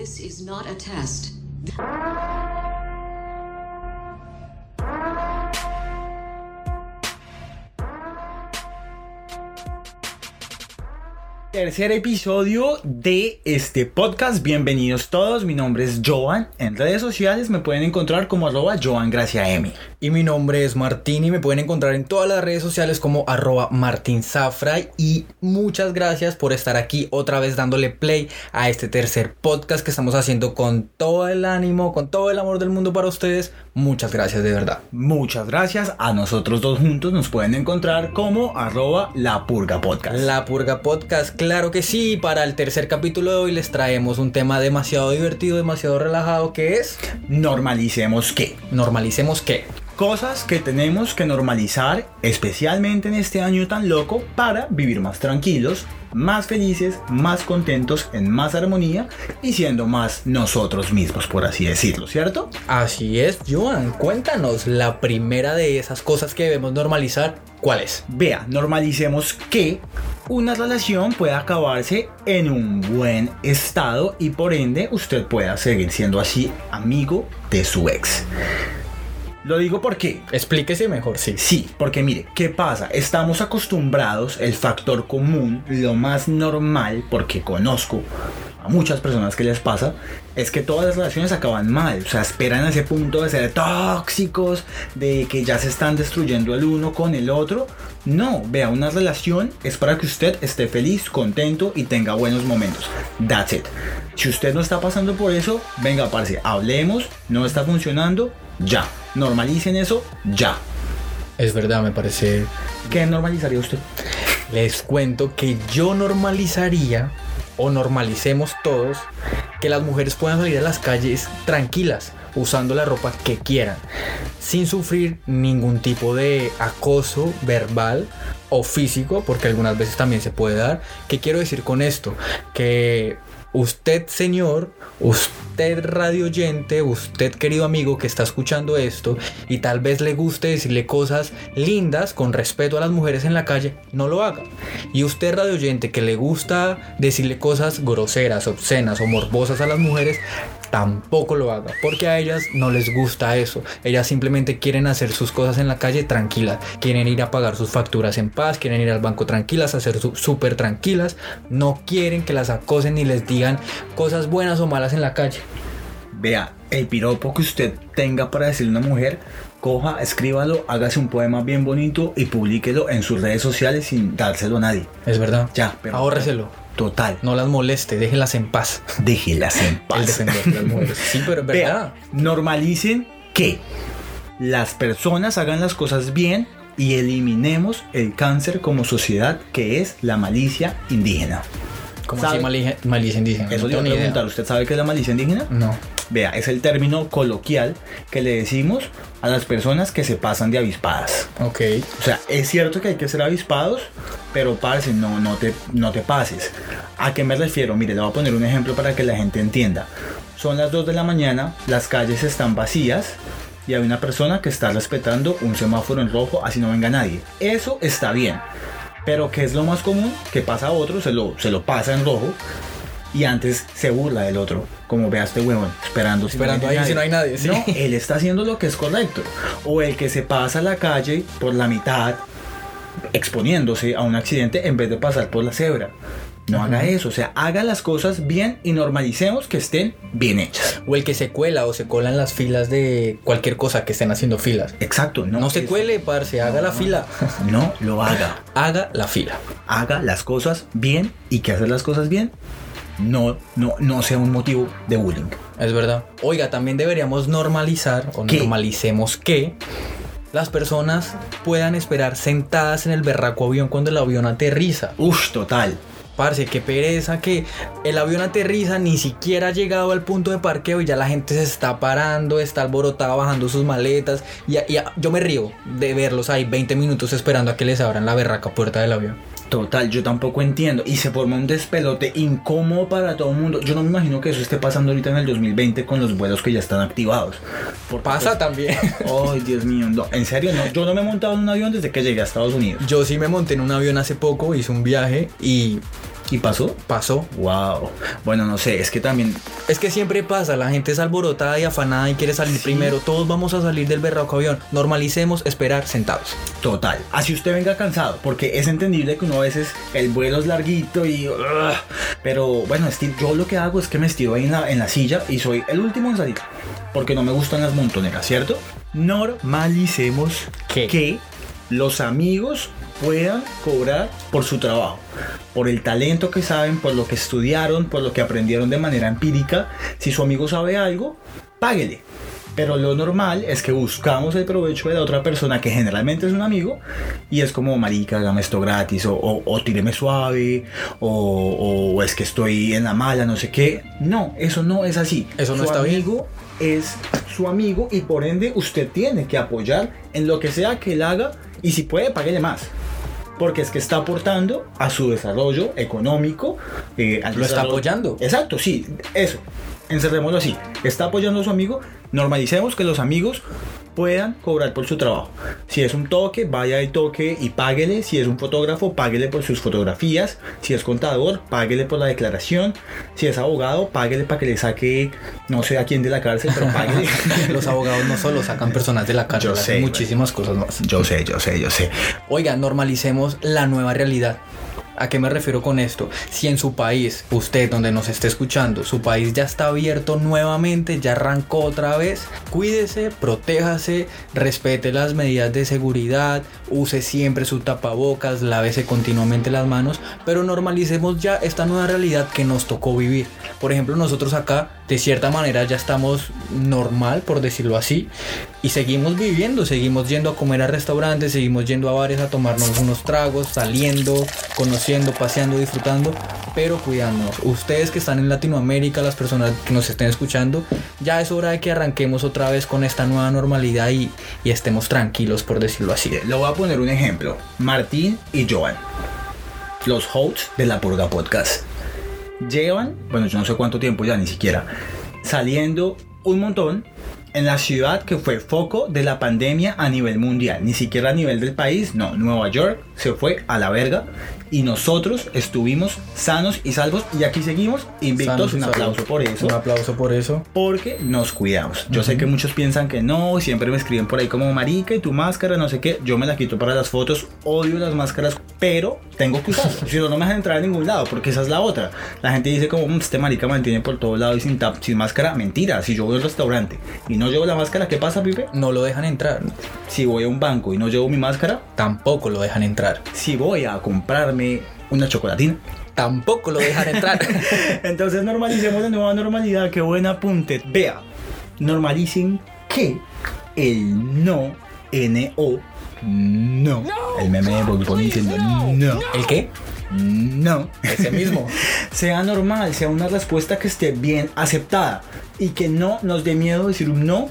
This is not a test. Tercer episodio de este podcast. Bienvenidos todos. Mi nombre es Joan. En redes sociales me pueden encontrar como arroba Joan. Y mi nombre es Martín y me pueden encontrar en todas las redes sociales como arroba Martín. Y muchas gracias por estar aquí otra vez dándole play a este tercer podcast que estamos haciendo con todo el ánimo, con todo el amor del mundo para ustedes. Muchas gracias de verdad. Muchas gracias. A nosotros dos juntos nos pueden encontrar como arroba La Purga Podcast. La Purga Podcast, claro que sí. Para el tercer capítulo de hoy les traemos un tema demasiado divertido, demasiado relajado que es... Normalicemos qué. Normalicemos qué. Cosas que tenemos que normalizar, especialmente en este año tan loco, para vivir más tranquilos, más felices, más contentos, en más armonía y siendo más nosotros mismos, por así decirlo, ¿cierto? Así es, Joan. Cuéntanos la primera de esas cosas que debemos normalizar. ¿Cuál es? Vea, normalicemos que una relación puede acabarse en un buen estado y por ende usted pueda seguir siendo así amigo de su ex. Lo digo porque... Explíquese mejor, sí. Sí, porque mire, ¿qué pasa? Estamos acostumbrados, el factor común, lo más normal, porque conozco a muchas personas que les pasa, es que todas las relaciones acaban mal. O sea, esperan a ese punto de ser tóxicos, de que ya se están destruyendo el uno con el otro. No, vea, una relación es para que usted esté feliz, contento y tenga buenos momentos. That's it. Si usted no está pasando por eso, venga, parce, hablemos, no está funcionando, ya. Normalicen eso, ya. Es verdad, me parece. ¿Qué normalizaría usted? Les cuento que yo normalizaría o normalicemos todos que las mujeres puedan salir a las calles tranquilas, usando la ropa que quieran, sin sufrir ningún tipo de acoso verbal o físico, porque algunas veces también se puede dar. ¿Qué quiero decir con esto? Que usted, señor, usted radio oyente, usted querido amigo que está escuchando esto y tal vez le guste decirle cosas lindas con respeto a las mujeres en la calle, no lo haga. Y usted radio oyente que le gusta decirle cosas groseras, obscenas o morbosas a las mujeres, tampoco lo haga, porque a ellas no les gusta eso. Ellas simplemente quieren hacer sus cosas en la calle tranquilas, quieren ir a pagar sus facturas en paz, quieren ir al banco tranquilas, hacer súper tranquilas, no quieren que las acosen ni les digan cosas buenas o malas en la calle. Vea, el piropo que usted tenga para decirle a una mujer, coja, escríbalo, hágase un poema bien bonito y publíquelo en sus redes sociales sin dárselo a nadie. Es verdad. Ya, pero. Ahórreselo. Total. No las moleste, déjelas en paz. Déjelas en paz. El defender de las mujeres. Sí, pero es verdad. Normalicen que las personas hagan las cosas bien y eliminemos el cáncer como sociedad que es la malicia indígena. ¿Cómo así malicia, malicia indígena? Eso no le iba a preguntar. ¿Usted sabe qué es la malicia indígena? No. Vea, es el término coloquial que le decimos a las personas que se pasan de avispadas. Ok. O sea, es cierto que hay que ser avispados, pero parce, no, no, te, no te pases. ¿A qué me refiero? Mire, le voy a poner un ejemplo para que la gente entienda. Son las 2 de la mañana, las calles están vacías y hay una persona que está respetando un semáforo en rojo, así no venga nadie. Eso está bien. Pero ¿qué es lo más común? Que pasa a otro, se lo, se lo pasa en rojo y antes se burla del otro. Como vea este huevón, esperando, si Esperando ahí si no hay nadie, sí. No, él está haciendo lo que es correcto. O el que se pasa la calle por la mitad exponiéndose a un accidente en vez de pasar por la cebra. No haga eso, o sea, haga las cosas bien y normalicemos que estén bien hechas. O el que se cuela o se cola en las filas de cualquier cosa que estén haciendo filas. Exacto, no, No se cuele, parce, haga la fila. No lo haga. Haga la fila. Haga las cosas bien y que hacer las cosas bien no, no, no sea un motivo de bullying. Es verdad. Oiga, también deberíamos normalizar o ¿Qué? normalicemos que las personas puedan esperar sentadas en el berraco avión cuando el avión aterriza. Ush, total. Parce, qué pereza que el avión aterriza, ni siquiera ha llegado al punto de parqueo y ya la gente se está parando, está alborotada bajando sus maletas. Y, y yo me río de verlos ahí 20 minutos esperando a que les abran la berraca puerta del avión. Total, yo tampoco entiendo. Y se forma un despelote incómodo para todo el mundo. Yo no me imagino que eso esté pasando ahorita en el 2020 con los vuelos que ya están activados. Porque, Pasa también. Ay, Dios mío, no. En serio, no. Yo no me he montado en un avión desde que llegué a Estados Unidos. Yo sí me monté en un avión hace poco, hice un viaje y ¿Y pasó? Pasó. Wow. Bueno, no sé, es que también Es que siempre pasa, la gente es alborotada y afanada y quiere salir Sí. primero. Todos vamos a salir del berraco avión. Normalicemos esperar sentados. Total. Así usted venga cansado, porque es entendible que uno a veces el vuelo es larguito y... pero bueno, esti- yo lo que hago es que me estiro ahí en la, en la silla y soy el último en salir. Porque no me gustan las montoneras, ¿cierto? Normalicemos ¿Qué? que los amigos puedan cobrar por su trabajo, por el talento que saben, por lo que estudiaron, por lo que aprendieron de manera empírica. Si su amigo sabe algo, páguele. Pero lo normal es que buscamos el provecho de la otra persona que generalmente es un amigo y es como, marica, hágame esto gratis o, o, o tíreme suave o, o es que estoy en la mala, no sé qué. No, eso no es así. Eso no Su está bien. amigo es su amigo y por ende usted tiene que apoyar en lo que sea que él haga y si puede, páguele más. Porque es que está aportando a su desarrollo económico. eh, al Lo está apoyando. Exacto, sí, eso. Encerrémoslo así. Está apoyando a su amigo. Normalicemos que los amigos puedan cobrar por su trabajo. Si es un toque, vaya y toque y páguele. Si es un fotógrafo, páguele por sus fotografías. Si es contador, páguele por la declaración. Si es abogado, páguele para que le saque, no sé a quién de la cárcel, pero páguele. Los abogados no solo sacan personas de la cárcel, Yo hacen sé, muchísimas cosas más. yo sé, yo sé, yo sé. Oiga, normalicemos la nueva realidad. ¿A qué me refiero con esto? Si en su país, usted donde nos esté escuchando, su país ya está abierto nuevamente, ya arrancó otra vez, cuídese, protéjase, respete las medidas de seguridad, use siempre su tapabocas, lávese continuamente las manos, pero normalicemos ya esta nueva realidad que nos tocó vivir. Por ejemplo, nosotros acá, de cierta manera, ya estamos normal, por decirlo así, y seguimos viviendo, seguimos yendo a comer a restaurantes, seguimos yendo a bares a tomarnos unos tragos, saliendo, conociendo, paseando, disfrutando, pero cuidándonos. Ustedes que están en Latinoamérica, las personas que nos estén escuchando, ya es hora de que arranquemos otra vez con esta nueva normalidad y, y estemos tranquilos, por decirlo así. Le voy a poner un ejemplo. Martín y Joan, los hosts de la Purga Podcast, llevan, bueno, yo no sé cuánto tiempo ya, ni siquiera, saliendo un montón en la ciudad que fue foco de la pandemia a nivel mundial, ni siquiera a nivel del país, no, Nueva York se fue a la verga y nosotros estuvimos sanos y salvos y aquí seguimos invictos, un aplauso por eso Un aplauso por eso. porque nos cuidamos. Yo sé que muchos piensan que no, siempre me escriben por ahí como marica y tu máscara, no sé qué. Yo me la quito para las fotos, odio las máscaras, pero tengo que usarlas. si no, no me dejan entrar a ningún lado, porque esa es la otra. La gente dice como, "Mm, este marica mantiene por todos lados y sin, tap, sin máscara. Mentira, si yo voy al restaurante y no llevo la máscara, ¿qué pasa, Pipe? No lo dejan entrar, Si voy a un banco y no llevo mi máscara, tampoco lo dejan entrar, si voy a comprarme una chocolatina, tampoco lo dejan entrar. Entonces normalicemos la nueva normalidad. Qué buen apunte. Vea, normalicen que el no, N-O, no. El meme de Bob diciendo no, ¿El qué? no. Ese mismo. sea normal, sea una respuesta que esté bien aceptada y que no nos dé miedo decir un no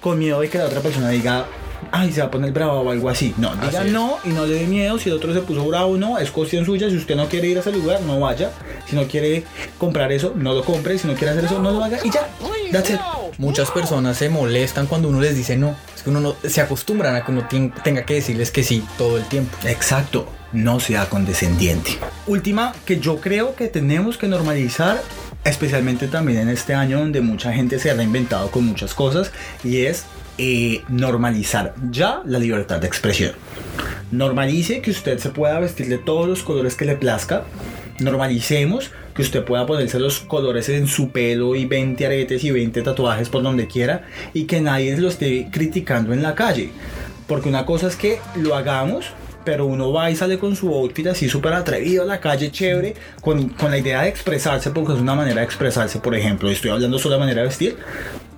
con miedo de que la otra persona diga ay se va a poner bravo o algo así. No diga Así no y no le dé miedo. Si el otro se puso bravo no es cuestión suya. Si usted no quiere ir a ese lugar no vaya. Si no quiere comprar eso no lo compre. Si no quiere hacer eso no lo haga y ya. That's it. Muchas personas se molestan cuando uno les dice no. Es que uno no, se acostumbran a que uno tenga que decirles que sí todo el tiempo. Exacto, no sea condescendiente. Última que yo creo que tenemos que normalizar, especialmente también en este año donde mucha gente se ha reinventado con muchas cosas, y es eh, normalizar ya la libertad de expresión. Normalice que usted se pueda vestir de todos los colores que le plazca. Normalicemos que usted pueda ponerse los colores en su pelo y 20 aretes y 20 tatuajes por donde quiera y que nadie lo esté criticando en la calle. Porque una cosa es que lo hagamos, pero uno va y sale con su outfit así súper atrevido a la calle, chévere, con, con la idea de expresarse, porque es una manera de expresarse, por ejemplo, estoy hablando solo de manera de vestir,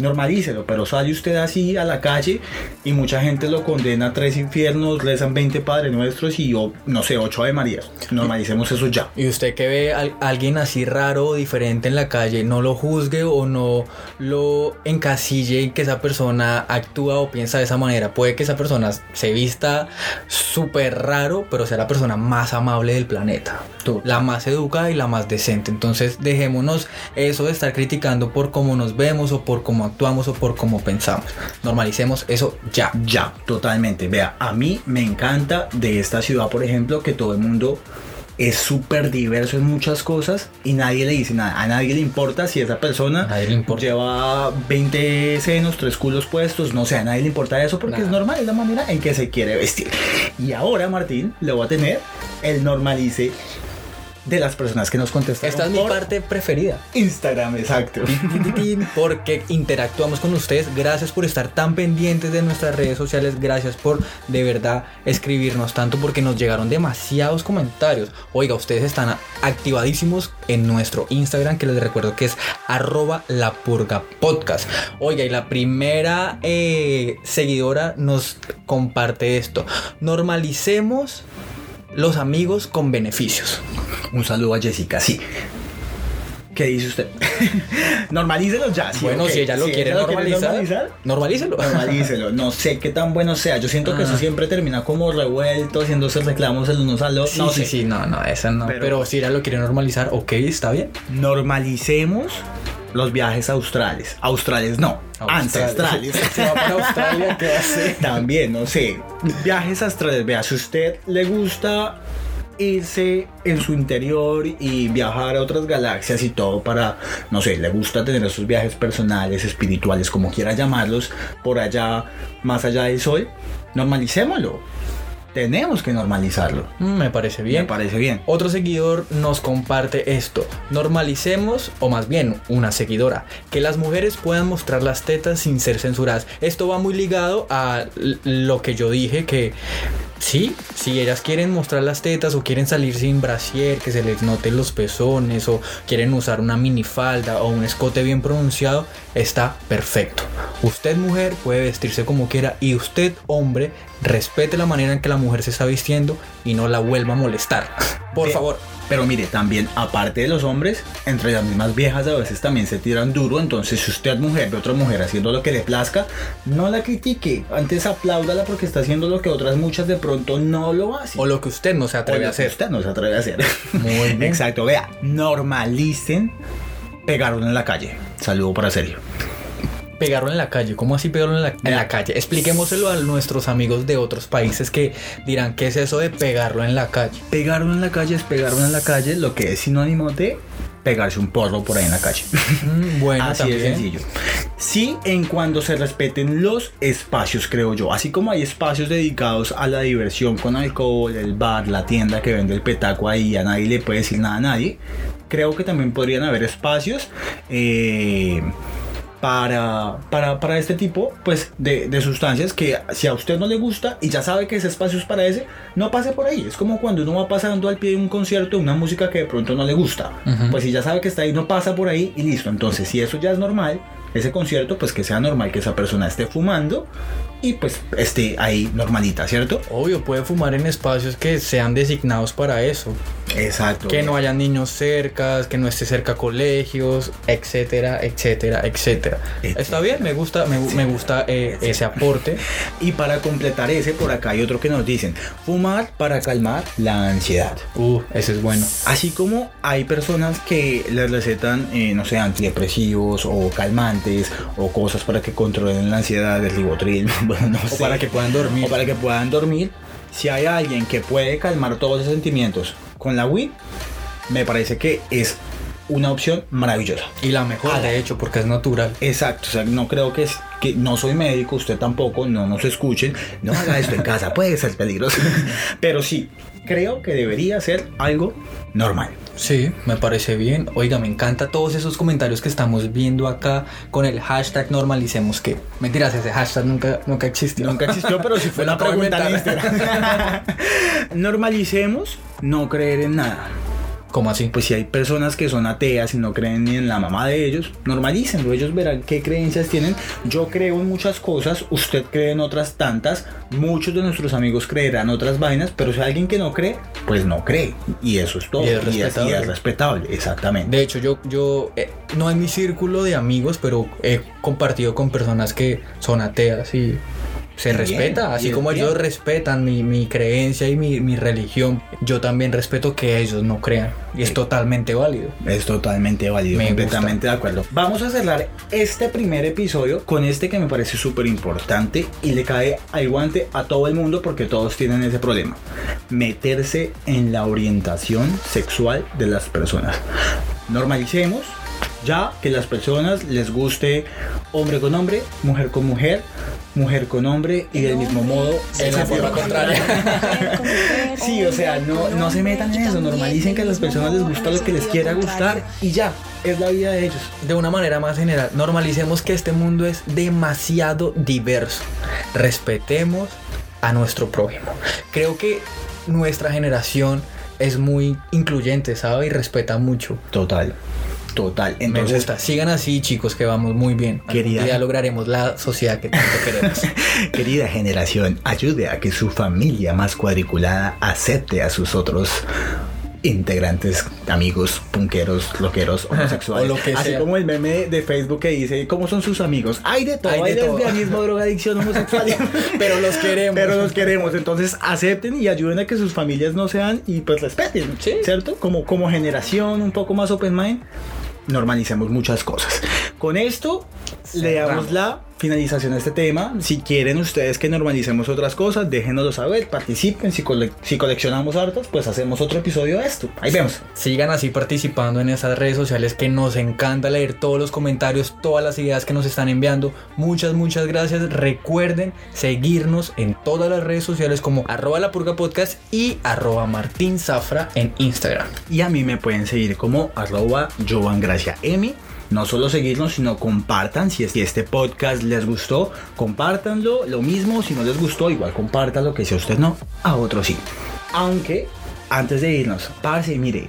normalícelo, pero sale usted así a la calle y mucha gente lo condena a tres infiernos, rezan 20 Padres Nuestros y yo, no sé, 8 Ave Marías. Normalicemos eso ya. Y usted que ve a alguien así raro o diferente en la calle, no lo juzgue o no lo encasille en que esa persona actúa o piensa de esa manera. Puede que esa persona se vista súper raro, pero sea la persona más amable del planeta. Tú. La más educada y la más decente. Entonces dejémonos eso de estar criticando por cómo nos vemos o por cómo actuamos o por cómo pensamos. Normalicemos eso ya. Ya, totalmente. Vea, a mí me encanta de esta ciudad, por ejemplo, que todo el mundo es súper diverso en muchas cosas y nadie le dice nada. A nadie le importa si esa persona lleva 20 senos, tres culos puestos, no sé, a nadie le importa eso porque Nada. es normal, es la manera en que se quiere vestir. Y ahora, Martín, le voy a tener el normalice de las personas que nos contestaron Esta es mi parte preferida. Instagram, exacto. porque interactuamos con ustedes. Gracias por estar tan pendientes de nuestras redes sociales. Gracias por de verdad escribirnos tanto porque nos llegaron demasiados comentarios. Oiga, ustedes están activadísimos en nuestro Instagram que les recuerdo que es arroba la purga podcast. Oiga, y la primera eh, seguidora nos comparte esto. Normalicemos los amigos con beneficios. Un saludo a Jessica, sí. ¿Qué dice usted? Normalícelo ya. sí, bueno, si ella lo Si quiere ella lo normalizar, normalizar, normalícelo. Normalícelo. No sé qué tan bueno sea. Yo siento que eso Ah. siempre termina como revuelto, haciéndose reclamos el unos a los Sí, no sí, sé. sí, no, no, esa no. Pero- Pero, si ella lo quiere normalizar, ok, está bien. Normalicemos los viajes australes. Australes no, ancestrales. Se va para Australia, ¿qué hace? También, no sé. Viajes astrales. Vea, si a usted le gusta irse en su interior y viajar a otras galaxias y todo para, no sé, le gusta tener esos viajes personales, espirituales, como quiera llamarlos, por allá, más allá del sol, normalicémoslo. Tenemos que normalizarlo. Mm, Me parece Me bien. parece bien. Otro seguidor nos comparte esto. Normalicemos, o más bien una seguidora, que las mujeres puedan mostrar las tetas sin ser censuradas. Esto va muy ligado a lo que yo dije que sí, si ellas quieren mostrar las tetas o quieren salir sin brasier, que se les noten los pezones o quieren usar una minifalda o un escote bien pronunciado, está perfecto. Usted mujer puede vestirse como quiera y usted hombre respete la manera en que la mujer se está vistiendo y no la vuelva a molestar. Por favor. Pero mire, también, aparte de los hombres, entre las mismas viejas a veces también se tiran duro. Entonces, si usted, mujer, ve a otra mujer haciendo lo que le plazca, no la critique. Antes apláudala porque está haciendo lo que otras muchas de pronto no lo hacen. O lo que usted no se atreve a que hacer. Usted no se atreve a hacer. Muy bien. Exacto, vea, normalicen pegaron en la calle. Saludo para Sergio. Pegarlo en la calle. ¿Cómo así pegarlo en la, en la calle? Expliquémoselo a nuestros amigos de otros países que dirán qué es eso de pegarlo en la calle. Pegaron en la calle es pegaron en la calle, lo que es sinónimo de pegarse un porro por ahí en la calle. Mm, bueno, Así también. de sencillo. Sí, en cuando se respeten los espacios, creo yo. Así como hay espacios dedicados a la diversión con alcohol, el bar, la tienda que vende el petaco ahí, a nadie le puede decir nada a nadie. Creo que también podrían haber espacios eh, para, para, para este tipo pues, de, de sustancias que si a usted no le gusta y ya sabe que ese espacio es para ese, no pase por ahí. Es como cuando uno va pasando al pie de un concierto una música que de pronto no le gusta. Ujú. Pues si ya sabe que está ahí, no pasa por ahí y listo. Entonces, si eso ya es normal, ese concierto, pues que sea normal que esa persona esté fumando y pues esté ahí normalita, ¿cierto? Obvio, puede fumar en espacios que sean designados para eso. Exacto. Que no haya niños cerca, que no esté cerca colegios, etcétera, etcétera, etcétera. Etcétera. Está bien, me gusta, me, me gusta eh, ese aporte. Y para completar ese, por acá hay otro que nos dicen, fumar para calmar la ansiedad. Uh, ese es bueno. Así como hay personas que les recetan, eh, no sé, antidepresivos o calmantes o cosas para que controlen la ansiedad, el ribotril, bueno, no O sé. para que puedan dormir. o para que puedan dormir. Si hay alguien que puede calmar todos esos sentimientos con la weed, me parece que es una opción maravillosa. Y la mejor, de hecho, porque es natural. Exacto, o sea, no creo que es que no soy médico, usted tampoco, no nos escuchen, no haga esto en casa, puede ser peligroso. Pero sí, creo que debería ser algo normal. Sí, me parece bien. Oiga, me encanta todos esos comentarios que estamos viendo acá con el hashtag normalicemos que. Mentiras, ese hashtag nunca, nunca existió. Nunca existió, pero sí fue una pregunta en inventar. Instagram. Normalicemos no creer en nada. ¿Cómo así? Pues si hay personas que son ateas y no creen ni en la mamá de ellos, normalícenlo, ellos verán qué creencias tienen. Yo creo en muchas cosas, usted cree en otras tantas, muchos de nuestros amigos creerán otras vainas, pero si hay alguien que no cree, pues no cree. Y eso es todo. Y es y es, y respetable. es respetable, exactamente. De hecho, yo, yo eh, no en mi círculo de amigos, pero he compartido con personas que son ateas y se Y respeta, bien, así como bien. ellos respetan mi, mi creencia y mi, mi religión, yo también respeto que ellos no crean. Y es totalmente válido. Es totalmente válido, Me completamente de acuerdo. Vamos a cerrar este primer episodio con este que me parece súper importante y le cae al guante a todo el mundo porque todos tienen ese problema. Meterse en la orientación sexual de las personas. Normalicemos ya que las personas les guste hombre con hombre, mujer con mujer, mujer con hombre y del mismo modo En la forma contraria. Sí, o sea, no, no se metan en eso, normalicen que a las personas les gusta lo que les quiera gustar y ya, es la vida de ellos. De una manera más general, normalicemos que este mundo es demasiado diverso. Respetemos a nuestro prójimo. Creo que nuestra generación es muy incluyente, ¿sabe? Y respeta mucho. Total, total. Me Entonces, gusta. Sigan así, chicos, que vamos muy bien. Querida. día lograremos la sociedad que tanto queremos. querida generación, ayude a que su familia más cuadriculada acepte a sus otros integrantes, amigos, punqueros, loqueros, homosexuales. O lo que Así sea. como el meme de Facebook que dice, ¿cómo son sus amigos? Hay de todo, Hay hay, de todo. lesbianismo, drogadicción, homosexualidad. Pero los queremos. Pero los queremos, entonces acepten y ayuden a que sus familias no sean y pues respeten, Sí. ¿cierto? Como, como generación un poco más open mind, normalicemos muchas cosas. Con esto le damos Cerramos. la finalización a este tema. Si quieren ustedes que normalicemos otras cosas, déjenoslo saber, participen. Si, cole- si coleccionamos hartas, pues hacemos otro episodio de esto. Ahí vemos. Sigan así participando en esas redes sociales que nos encanta leer todos los comentarios, todas las ideas que nos están enviando. Muchas, muchas gracias. Recuerden seguirnos en todas las redes sociales como arroba la purga podcast y arroba martín zafra en Instagram. Y a mí me pueden seguir como arroba Joan Gracia M. No solo seguirnos, sino compartan. Si es- si este podcast les gustó, compártanlo. Lo mismo, si no les gustó, igual compártanlo. Que si a usted no, a otro sí. Aunque, antes de irnos, parce, mire,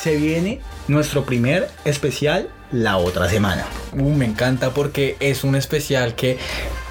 se viene nuestro primer especial la otra semana. Uh, me encanta porque es un especial que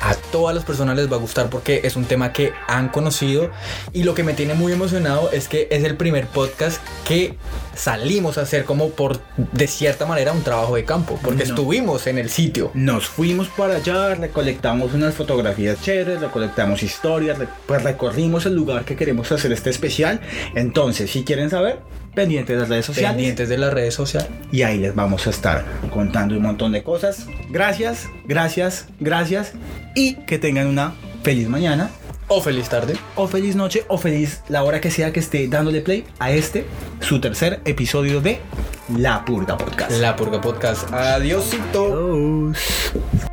a todas las personas les va a gustar porque es un tema que han conocido y lo que me tiene muy emocionado es que es el primer podcast que salimos a hacer como por de cierta manera un trabajo de campo porque No. estuvimos en el sitio. Nos fuimos para allá, recolectamos unas fotografías chéveres, recolectamos historias, pues recorrimos el lugar que queremos hacer este especial. Entonces, si quieren saber, pendientes de las redes sociales. pendientes de las redes sociales. Y ahí les vamos a estar contando un montón de cosas. Gracias, gracias, gracias. Y que tengan una feliz mañana, O feliz tarde. o feliz noche, o feliz la hora que sea que esté dándole play a este, su tercer episodio de La Purga Podcast. La Purga Podcast. Adiósito. Adiós.